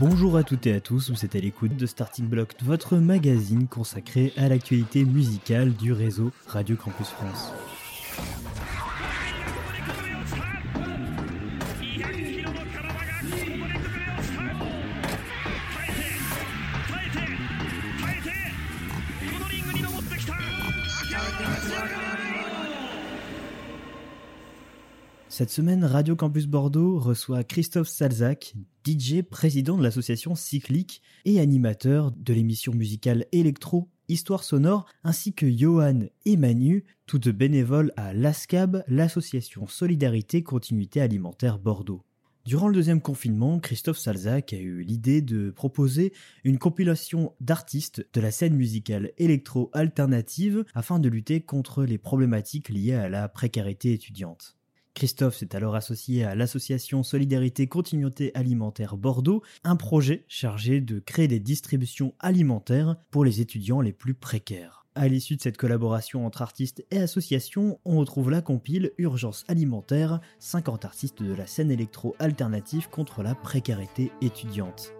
Bonjour à toutes et à tous, vous êtes à l'écoute de Starting Block, votre magazine consacré à l'actualité musicale du réseau Radio Campus France. Cette semaine, Radio Campus Bordeaux reçoit Christophe Salzac, DJ, président de l'association Cyclique et animateur de l'émission musicale Electro Histoire Sonore, ainsi que Johan et Manu, tous deux bénévoles à l'ASCAB, l'association Solidarité Continuité Alimentaire Bordeaux. Durant le deuxième confinement, Christophe Salzac a eu l'idée de proposer une compilation d'artistes de la scène musicale électro-alternative afin de lutter contre les problématiques liées à la précarité étudiante. Christophe s'est alors associé à l'association Solidarité Continuité Alimentaire Bordeaux, un projet chargé de créer des distributions alimentaires pour les étudiants les plus précaires. À l'issue de cette collaboration entre artistes et associations, on retrouve la compile Urgence alimentaire, 50 artistes de la scène électro alternative contre la précarité étudiante.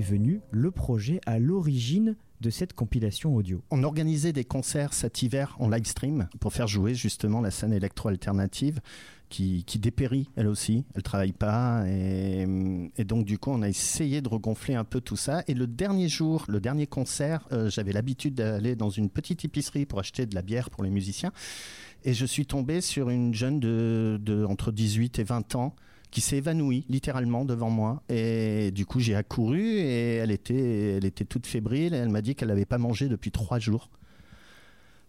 Est venu le projet à l'origine de cette compilation audio. On organisait des concerts cet hiver en live stream pour faire jouer justement la scène électro-alternative qui, dépérit elle aussi, elle travaille pas et, donc du coup on a essayé de regonfler un peu tout ça. Et le dernier jour, le dernier concert, euh, j'avais l'habitude d'aller dans une petite épicerie pour acheter de la bière pour les musiciens. Et je suis tombé sur une jeune de, de entre 18 et 20 ans qui s'est évanouie littéralement devant moi. Et du coup, j'ai accouru et elle était, elle était toute fébrile. Et elle m'a dit qu'elle n'avait pas mangé depuis trois jours.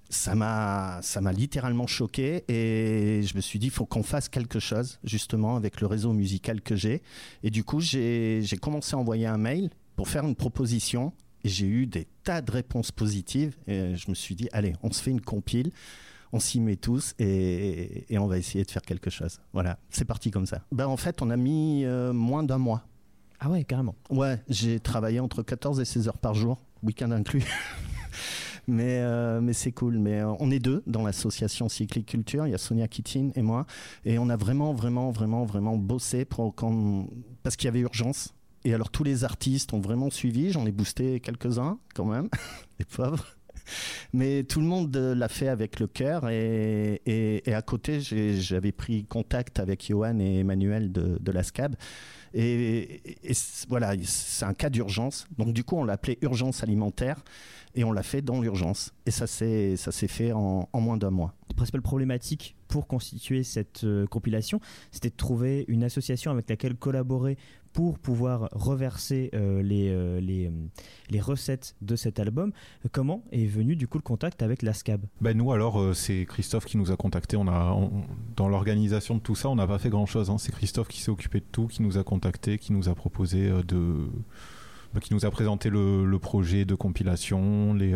Ça m'a, ça m'a littéralement choqué et je me suis dit, il faut qu'on fasse quelque chose justement avec le réseau musical que j'ai. Et du coup, j'ai, j'ai commencé à envoyer un mail pour faire une proposition et j'ai eu des tas de réponses positives. Et je me suis dit, allez, on se fait une compile on s'y met tous et, on va essayer de faire quelque chose. Voilà, c'est parti comme ça. Ben, en fait, on a mis euh, moins d'un mois. Ah ouais, carrément. Ouais, j'ai travaillé entre 14 et 16 heures par jour, week-end inclus. mais euh, mais c'est cool. Mais euh, on est deux dans l'association Cycliculture. Il y a Sonia Kittin et moi, et on a vraiment vraiment vraiment vraiment bossé pour quand parce qu'il y avait urgence. Et alors tous les artistes ont vraiment suivi. J'en ai boosté quelques-uns quand même, les pauvres. Mais tout le monde l'a fait avec le cœur et, à côté, j'avais pris contact avec Johan et Emmanuel de, de la SCAB. Et, voilà, c'est un cas d'urgence. Donc du coup, on l'a appelé urgence alimentaire et on l'a fait dans l'urgence. Et ça s'est fait en, en moins d'un mois. La principale problématique pour constituer cette euh, compilation, c'était de trouver une association avec laquelle collaborer pour pouvoir reverser euh, les, euh, les, euh, les, recettes de cet album. Comment est venu du coup le contact avec la SCAB? Ben Nous alors c'est Christophe qui nous a contacté. On a, dans l'organisation de tout ça, on n'a pas fait grand-chose. Hein. C'est Christophe qui s'est occupé de tout, qui nous a contacté, qui nous a proposé de... Ben, qui nous a présenté le, le projet de compilation, les...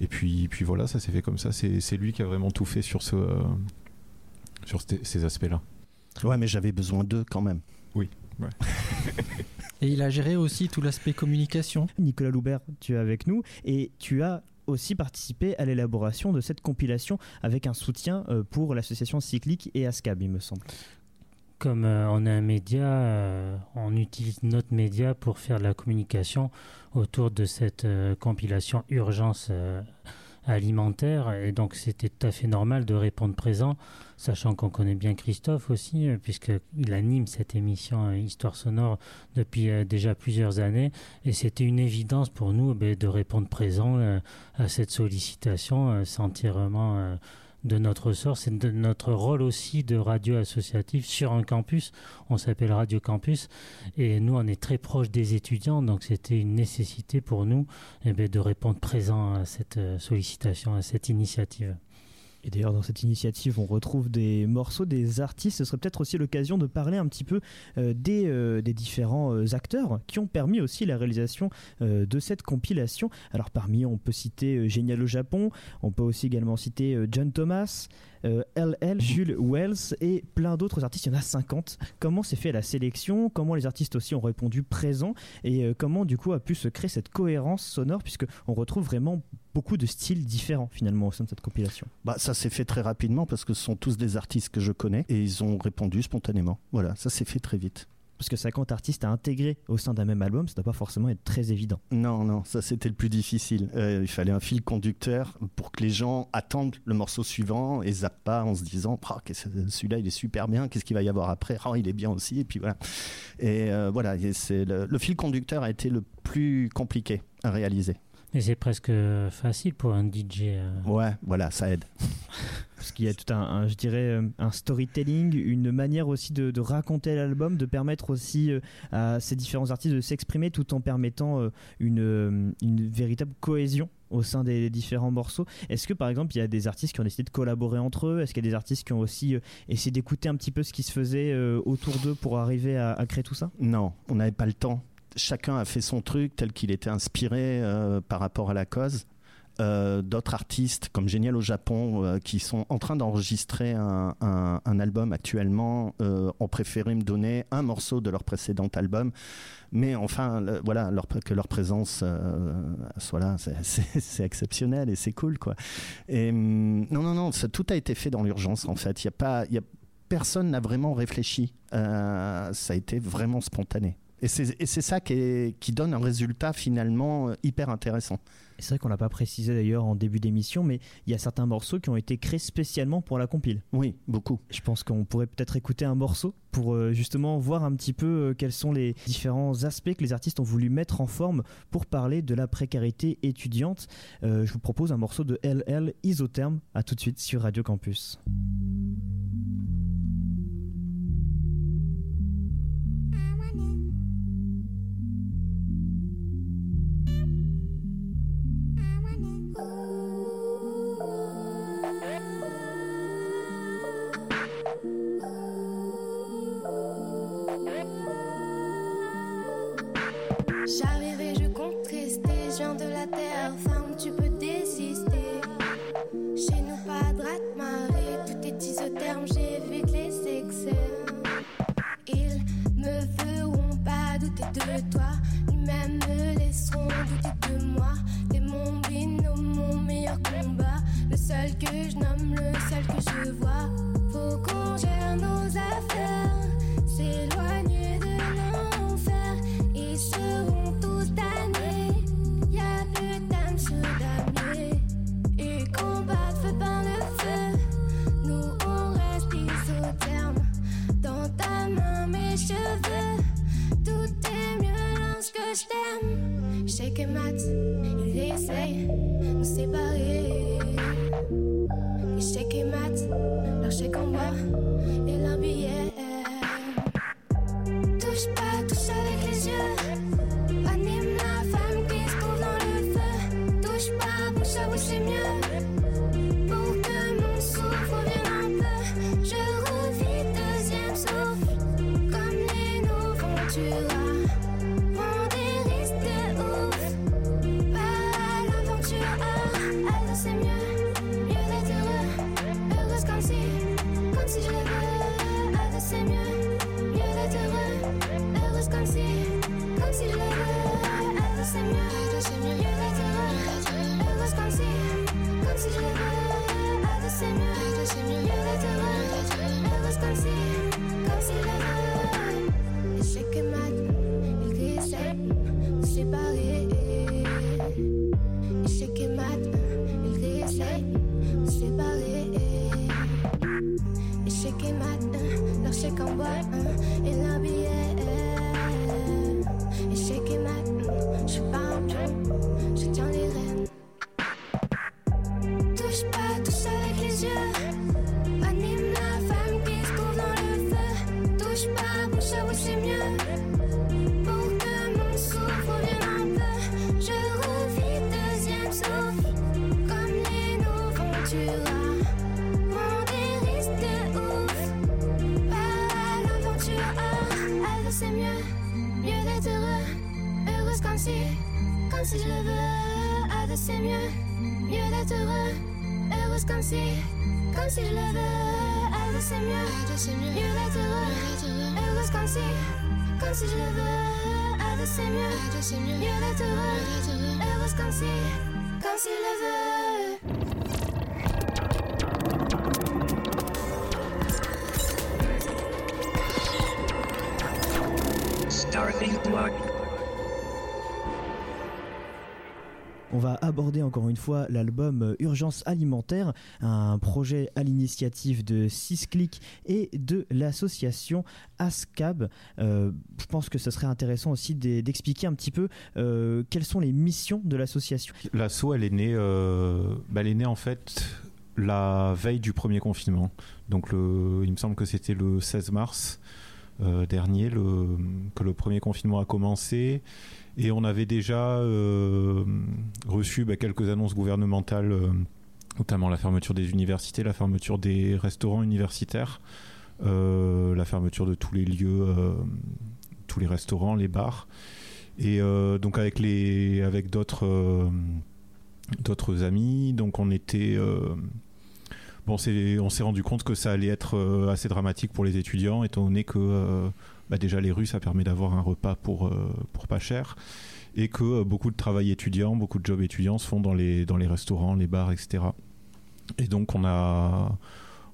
Et puis, puis voilà, ça s'est fait comme ça. C'est lui qui a vraiment tout fait sur, ce, sur ces aspects-là. Ouais, mais j'avais besoin d'eux quand même. Et il a géré aussi tout l'aspect communication. Nicolas Loubert, tu es avec nous et tu as aussi participé à l'élaboration de cette compilation avec un soutien euh, pour l'association cyclique et ASCAB, il me semble. Comme euh, on est un média, euh, on utilise notre média pour faire de la communication autour de cette compilation urgence alimentaire. Et donc c'était tout à fait normal de répondre présent, sachant qu'on connaît bien Christophe aussi, euh, puisqu'il anime cette émission euh, Histoire sonore depuis euh, déjà plusieurs années. Et c'était une évidence pour nous ben, de répondre présent à cette sollicitation, entièrement de notre sort, c'est de notre rôle aussi de radio associative sur un campus. On s'appelle Radio Campus et nous, on est très proche des étudiants, donc c'était une nécessité pour nous eh bien, de répondre présent à cette euh, sollicitation, à cette initiative. Et d'ailleurs, dans cette initiative, on retrouve des morceaux des artistes. Ce serait peut-être aussi l'occasion de parler un petit peu euh, des, euh, des, différents euh, acteurs qui ont permis aussi la réalisation de cette compilation. Alors, parmi eux, on peut citer Génial au Japon, on peut aussi également citer John Thomas, LL, Jules Wells et plein d'autres artistes. Il y en a 50. Comment s'est fait la sélection? Comment les artistes aussi ont répondu présent Et comment, du coup, a pu se créer cette cohérence sonore? Puisque on retrouve vraiment beaucoup de styles différents finalement au sein de cette compilation. Bah, ça s'est fait très rapidement parce que ce sont tous des artistes que je connais et ils ont répondu spontanément. Voilà, ça s'est fait très vite. Parce que 50 artistes à intégrer au sein d'un même album, ça ne doit pas forcément être très évident. Non, non, ça c'était le plus difficile. Euh, il fallait un fil conducteur pour que les gens attendent le morceau suivant et zappent pas en se disant oh, celui-là il est super bien, qu'est-ce qu'il va y avoir après? Oh, il est bien aussi, et puis voilà. Et euh, voilà, c'est le fil conducteur a été le plus compliqué à réaliser. Mais c'est presque facile pour un DJ. Euh. Ouais, voilà, ça aide. Qu'il y a tout un, je dirais, euh, un storytelling, une manière aussi de, raconter l'album, de permettre aussi euh, à ces différents artistes de s'exprimer tout en permettant une, une véritable cohésion au sein des différents morceaux. Est-ce que par exemple il y a des artistes qui ont décidé de collaborer entre eux? Est-ce qu'il y a des artistes qui ont aussi essayé d'écouter un petit peu ce qui se faisait autour d'eux pour arriver à, créer tout ça? Non, on n'avait pas le temps chacun a fait son truc tel qu'il était inspiré euh, par rapport à la cause. Euh, d'autres artistes comme Génial au Japon euh, qui sont en train d'enregistrer un, album actuellement ont préféré me donner un morceau de leur précédent album. Mais enfin voilà que leur présence soit là c'est exceptionnel et c'est cool quoi. Et hum, non non non tout a été fait dans l'urgence en fait. Y a pas y a, personne n'a vraiment réfléchi. Ça a été vraiment spontané Et c'est ça qui, qui, donne un résultat finalement hyper intéressant. C'est vrai qu'on l'a pas précisé d'ailleurs en début d'émission, mais il y a certains morceaux qui ont été créés spécialement pour la compile. Oui, beaucoup. Je pense qu'on pourrait peut-être écouter un morceau pour euh, justement voir un petit peu euh, quels sont les différents aspects que les artistes ont voulu mettre en forme pour parler de la précarité étudiante. Euh, je vous propose un morceau de LL Isotherme. À tout de suite sur Radio Campus. femme, tu peux désister. Chez nous, pas what? Starving block. On va aborder encore une fois l'album Urgence alimentaire, un projet à l'initiative de Sisclick et de l'association ASCAB. Euh, je pense que ce serait intéressant aussi d'expliquer un petit peu euh, quelles sont les missions de l'association. L'asso, elle est née, euh, bah, elle est née en fait la veille du premier confinement. Donc il me semble que c'était le 16 mars. dernier que le premier confinement a commencé et on avait déjà euh, reçu bah, quelques annonces gouvernementales, euh, notamment la fermeture des universités, la fermeture des restaurants universitaires, euh, la fermeture de tous les lieux, tous les restaurants, les bars. Et donc avec les, avec d'autres, d'autres amis, donc on était on s'est rendu compte que ça allait être assez dramatique pour les étudiants, étant donné que bah, déjà les rues, ça permet d'avoir un repas pour, euh, pour pas cher et que euh, beaucoup de travail étudiant, beaucoup de jobs étudiants se font dans les, dans les restaurants, les bars, etc. Et donc on a,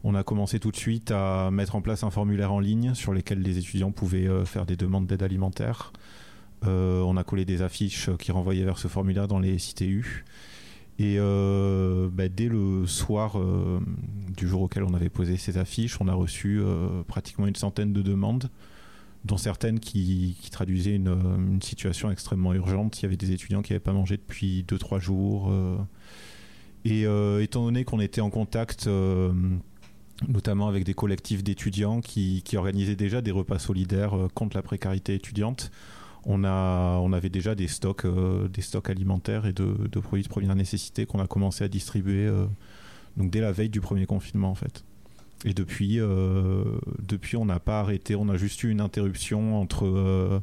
On a commencé tout de suite à mettre en place un formulaire en ligne sur lequel les étudiants pouvaient faire des demandes d'aide alimentaire. on a collé des affiches qui renvoyaient vers ce formulaire dans les CTU. Et bah, dès le soir du jour auquel on avait posé ces affiches, on a reçu pratiquement une centaine de demandes dont certaines qui, traduisaient une, situation extrêmement urgente. Il y avait des étudiants qui n'avaient pas mangé depuis 2-3 jours. Euh. et euh, étant donné qu'on était en contact euh, notamment avec des collectifs d'étudiants qui, organisaient déjà des repas solidaires contre la précarité étudiante, on, a, on avait déjà des stocks, des stocks alimentaires et de, de, produits de première nécessité qu'on a commencé à distribuer donc dès la veille du premier confinement en fait. Et depuis, euh, depuis on n'a pas arrêté. On a juste eu une interruption entre euh,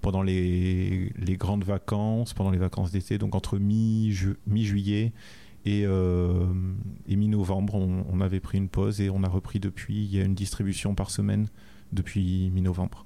pendant les, les, grandes vacances, pendant les vacances d'été, donc entre mi-juillet et, euh, et mi-novembre, on, avait pris une pause et on a repris depuis. Il y a une distribution par semaine depuis mi-novembre.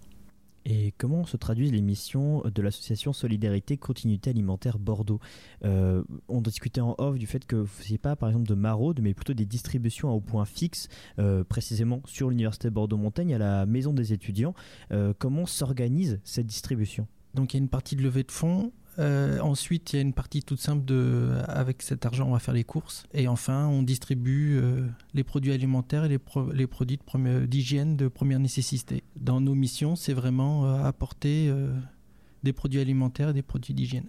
Et comment se traduisent les missions de l'association Solidarité Continuité Alimentaire Bordeaux? Euh, On discutait en off du fait que vous ne faisiez pas par exemple de maraude, mais plutôt des distributions à au point fixe, euh, précisément sur l'Université Bordeaux-Montagne, à la Maison des étudiants. Euh, comment s'organise cette distribution? Donc il y a une partie de levée de fonds euh, ensuite, il y a une partie toute simple de, avec cet argent, on va faire les courses. Et enfin, on distribue euh, les produits alimentaires et les, produits d'hygiène de, première nécessité. Dans nos missions, c'est vraiment euh, apporter des produits alimentaires et des produits d'hygiène.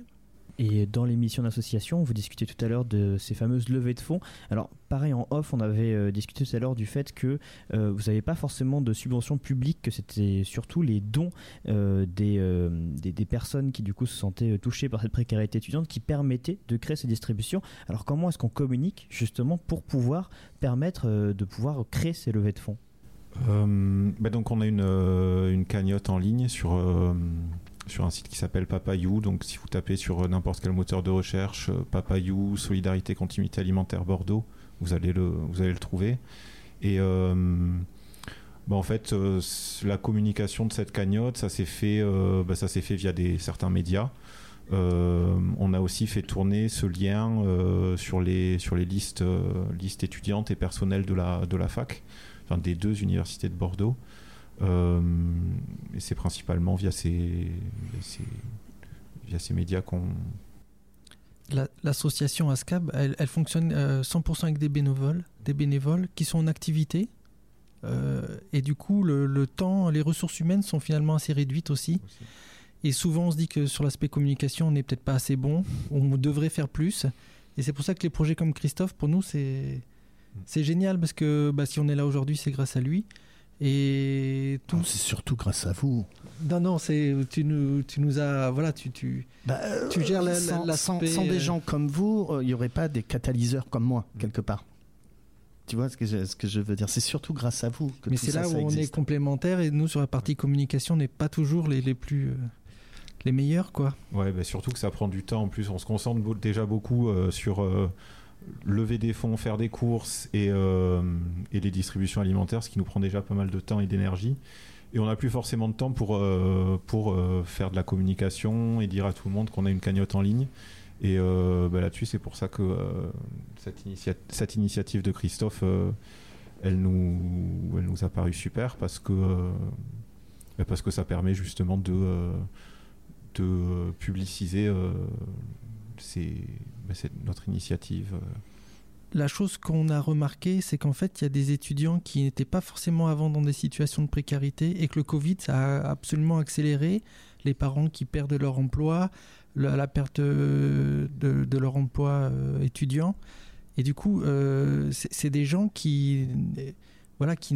Et dans l'émission d'association, vous discutez tout à l'heure de ces fameuses levées de fonds. Alors, pareil, en off, on avait euh, discuté tout à l'heure du fait que euh, vous n'avez pas forcément de subventions publiques, que c'était surtout les dons euh, des, des, personnes qui, du coup, se sentaient touchées par cette précarité étudiante qui permettaient de créer ces distributions. Alors, comment est-ce qu'on communique justement pour pouvoir permettre de pouvoir créer ces levées de fonds? Bah donc on a une, une cagnotte en ligne sur sur un site qui s'appelle Papayou. Donc si vous tapez sur n'importe quel moteur de recherche, euh, Papayou, Solidarité, Continuité Alimentaire Bordeaux, vous allez le, vous allez le trouver. Et euh, bah, en fait, euh, la communication de cette cagnotte, ça s'est fait, bah, ça s'est fait via des, certains médias. on a aussi fait tourner ce lien sur les, sur les listes, listes étudiantes et personnelles de la, de la fac, enfin, des deux universités de Bordeaux. Euh, et c'est principalement via ces, via ces médias qu'on. L'association ASCAB, elle, elle fonctionne 100% euh, avec des bénévoles, des bénévoles qui sont en activité. Euh, et du coup, le, temps, les ressources humaines sont finalement assez réduites aussi. Et souvent, on se dit que sur l'aspect communication, on n'est peut-être pas assez bon, on devrait faire plus. Et c'est pour ça que les projets comme Christophe, pour nous, c'est mm. c'est génial parce que bah, si on est là aujourd'hui, c'est grâce à lui. Et tout. C'est surtout grâce à vous. Non, non, c'est tu nous, tu nous as voilà, tu tu, bah, tu gères la, sans, sans, des euh, gens comme vous, euh, il n'y aurait pas des catalyseurs comme moi quelque part. Tu vois ce que je, ce que je veux dire? C'est surtout grâce à vous que Mais c'est là où on est complémentaires et nous sur la partie communication, on n'est pas toujours les, les plus euh, les meilleurs quoi. Ouais, bah surtout que ça prend du temps. En plus, on se concentre déjà beaucoup sur lever des fonds, faire des courses euh, et, les distributions alimentaires, ce qui nous prend déjà pas mal de temps et d'énergie. Et on n'a plus forcément de temps pour, euh, euh, faire de la communication et dire à tout le monde qu'on a une cagnotte en ligne. Et bah, là-dessus, c'est pour ça que cette, initiative de Christophe, elle, nous, a paru super parce que, bah, ça permet justement de, publiciser c'est notre initiative. Euh. La chose qu'on a remarqué, c'est qu'en fait, il y a des étudiants qui n'étaient pas forcément avant dans des situations de précarité et que le Covid, a absolument accéléré les parents qui perdent leur emploi, la, perte de, leur emploi euh, étudiant. Et du coup, euh, c'est des gens qui, voilà, qui,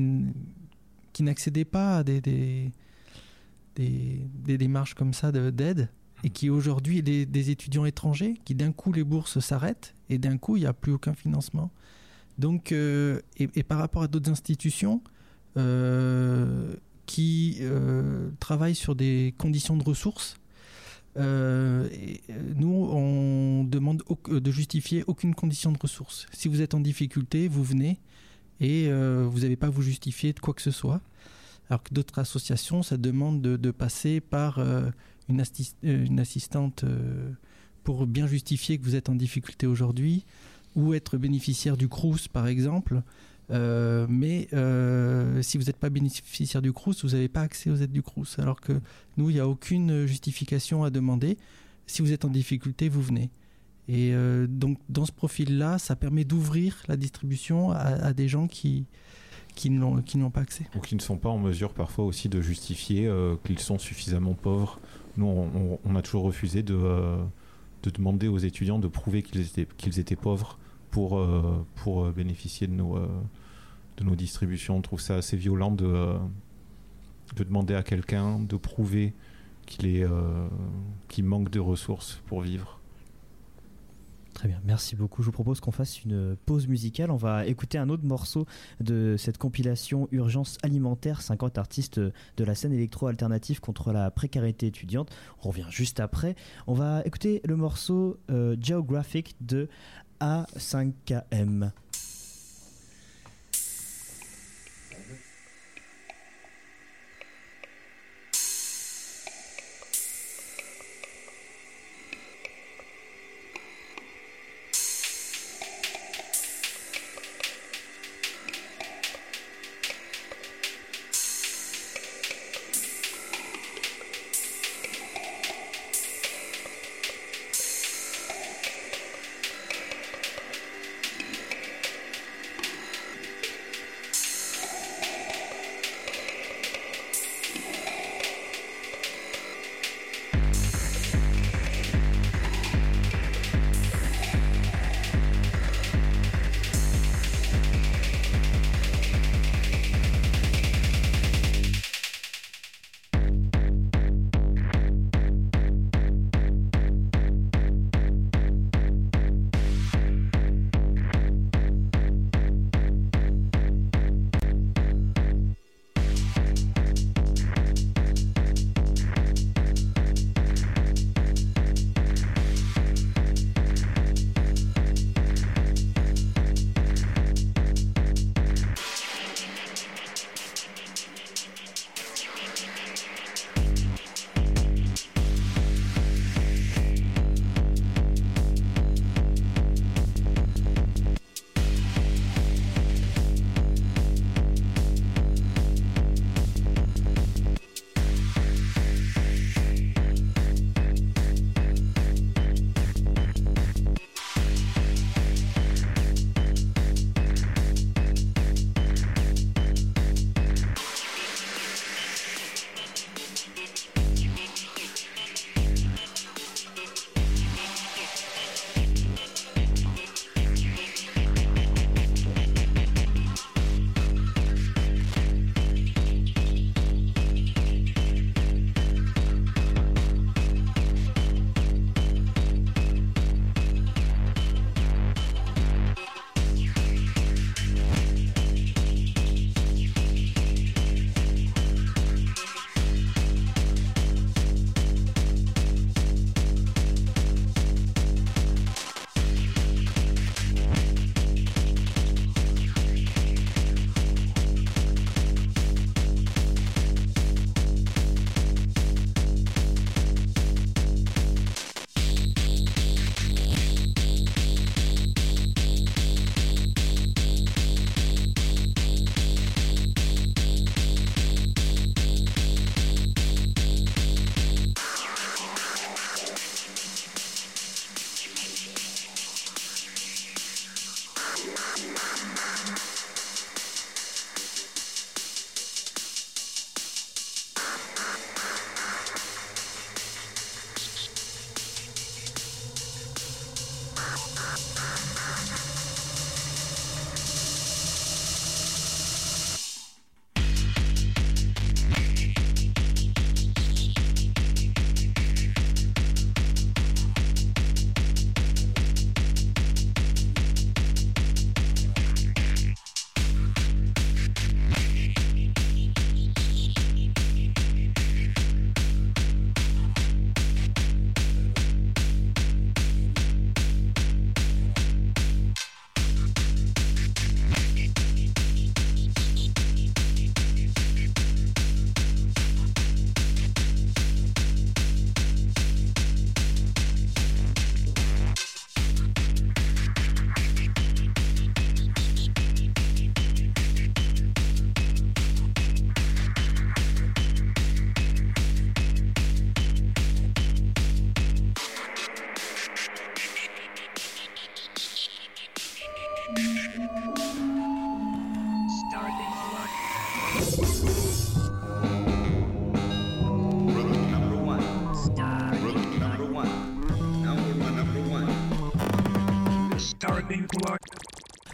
n'accédaient pas à des démarches comme ça d'aide et qui aujourd'hui des, des étudiants étrangers qui d'un coup les bourses s'arrêtent et d'un coup il n'y a plus aucun financement. Donc euh, et, par rapport à d'autres institutions euh, qui euh, travaillent sur des conditions de ressources, nous on demande de justifier aucune condition de ressources. Si vous êtes en difficulté, vous venez et vous n'avez pas à vous justifier de quoi que ce soit. Alors que d'autres associations, ça demande de, de passer par une, euh, une assistante euh, pour bien justifier que vous êtes en difficulté aujourd'hui, ou être bénéficiaire du CRUS par exemple. mais si vous n'êtes pas bénéficiaire du Crous, vous n'avez pas accès aux aides du Crous. Alors que nous, il n'y a aucune justification à demander. Si vous êtes en difficulté, vous venez. Et donc, dans ce profil-là, ça permet d'ouvrir la distribution à, des gens qui, qui n'ont pas accès. Ou qui ne sont pas en mesure parfois aussi de justifier qu'ils sont suffisamment pauvres. Nous, on, a toujours refusé de, de demander aux étudiants de prouver qu'ils étaient, pauvres pour, euh, euh, bénéficier de nos, euh, distributions. On trouve ça assez violent de, de demander à quelqu'un de prouver qu'il manque de ressources pour vivre. Très bien, merci beaucoup. Je vous propose qu'on fasse une pause musicale. On va écouter un autre morceau de cette compilation Urgence alimentaire, 50 artistes de la scène électro-alternative contre la précarité étudiante. On revient juste après. On va écouter le morceau euh, Geographic de A5KM.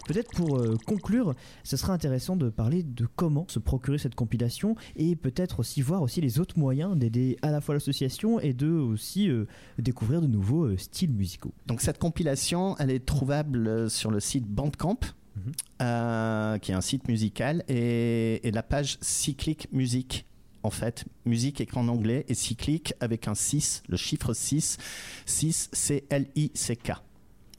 Peut-être pour euh, conclure, ce serait intéressant de parler de comment se procurer cette compilation et peut-être aussi voir aussi les autres moyens d'aider à la fois l'association et de aussi euh, découvrir de nouveaux euh, styles musicaux. Donc cette compilation, elle est trouvable sur le site Bandcamp. Mhm. qui est un site musical, et, et la page Cyclic Music en fait, musique écran en anglais et cyclique avec un 6, le chiffre 6, 6 C-L-I-C-K.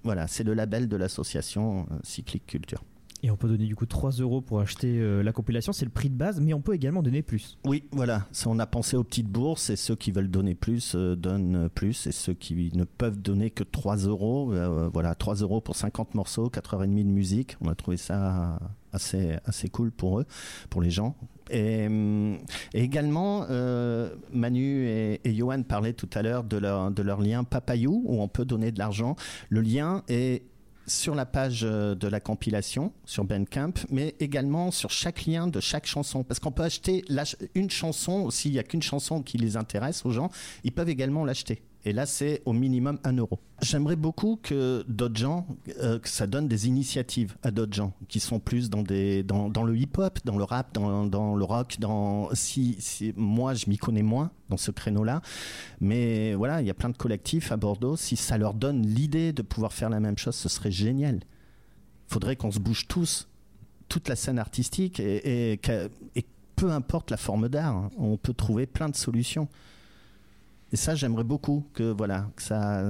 Voilà, c'est le label de l'association euh, Cyclique Culture. Et on peut donner du coup 3 euros pour acheter euh, la compilation, c'est le prix de base, mais on peut également donner plus. Oui, voilà, on a pensé aux petites bourses et ceux qui veulent donner plus euh, donnent plus et ceux qui ne peuvent donner que 3 euros, voilà, 3 euros pour 50 morceaux, 4h30 de musique, on a trouvé ça assez, assez cool pour eux, pour les gens. Et, également, euh, Manu et, Johan parlaient tout à l'heure de leur, de leur lien Papayou, où on peut donner de l'argent. Le lien est sur la page euh, de la compilation sur Bandcamp, mais également sur chaque lien de chaque chanson. Parce qu'on peut acheter une chanson, s'il n'y a qu'une chanson qui les intéresse aux gens, ils peuvent également l'acheter. Et là, c'est au minimum 1 euro. J'aimerais beaucoup que d'autres gens, euh, que ça donne des initiatives à d'autres gens qui sont plus dans, le hip-hop, dans le rap, dans, le rock. Moi, je m'y connais moins dans ce créneau-là. Mais voilà, il y a plein de collectifs à Bordeaux. Si ça leur donne l'idée de pouvoir faire la même chose, ce serait génial. Faudrait qu'on se bouge tous, toute la scène artistique, et peu importe la forme d'art, hein, on peut trouver plein de solutions. Et ça, j'aimerais beaucoup que voilà, que ça,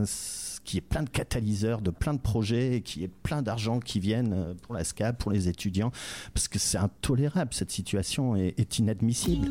qu'il y ait plein de catalyseurs, de plein de projets, et qu'il y ait plein d'argent qui viennent euh, pour la SCAP, pour les étudiants, parce que c'est intolérable. Cette situation est inadmissible.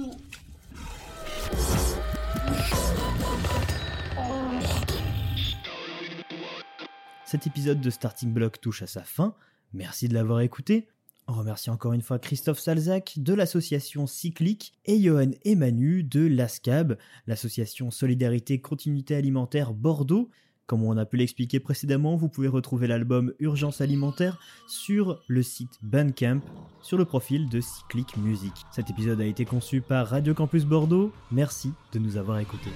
Cet épisode de Starting Block touche à sa fin. Merci de l'avoir écouté. On remercie encore une fois Christophe Salzac de l'association Cyclique et Johan Emanu de l'ASCAB, l'association Solidarité Continuité Alimentaire Bordeaux. Comme on a pu l'expliquer précédemment, vous pouvez retrouver l'album Urgence Alimentaire sur le site Bandcamp, sur le profil de Cyclique Musique. Cet épisode a été conçu par Radio Campus Bordeaux. Merci de nous avoir écoutés.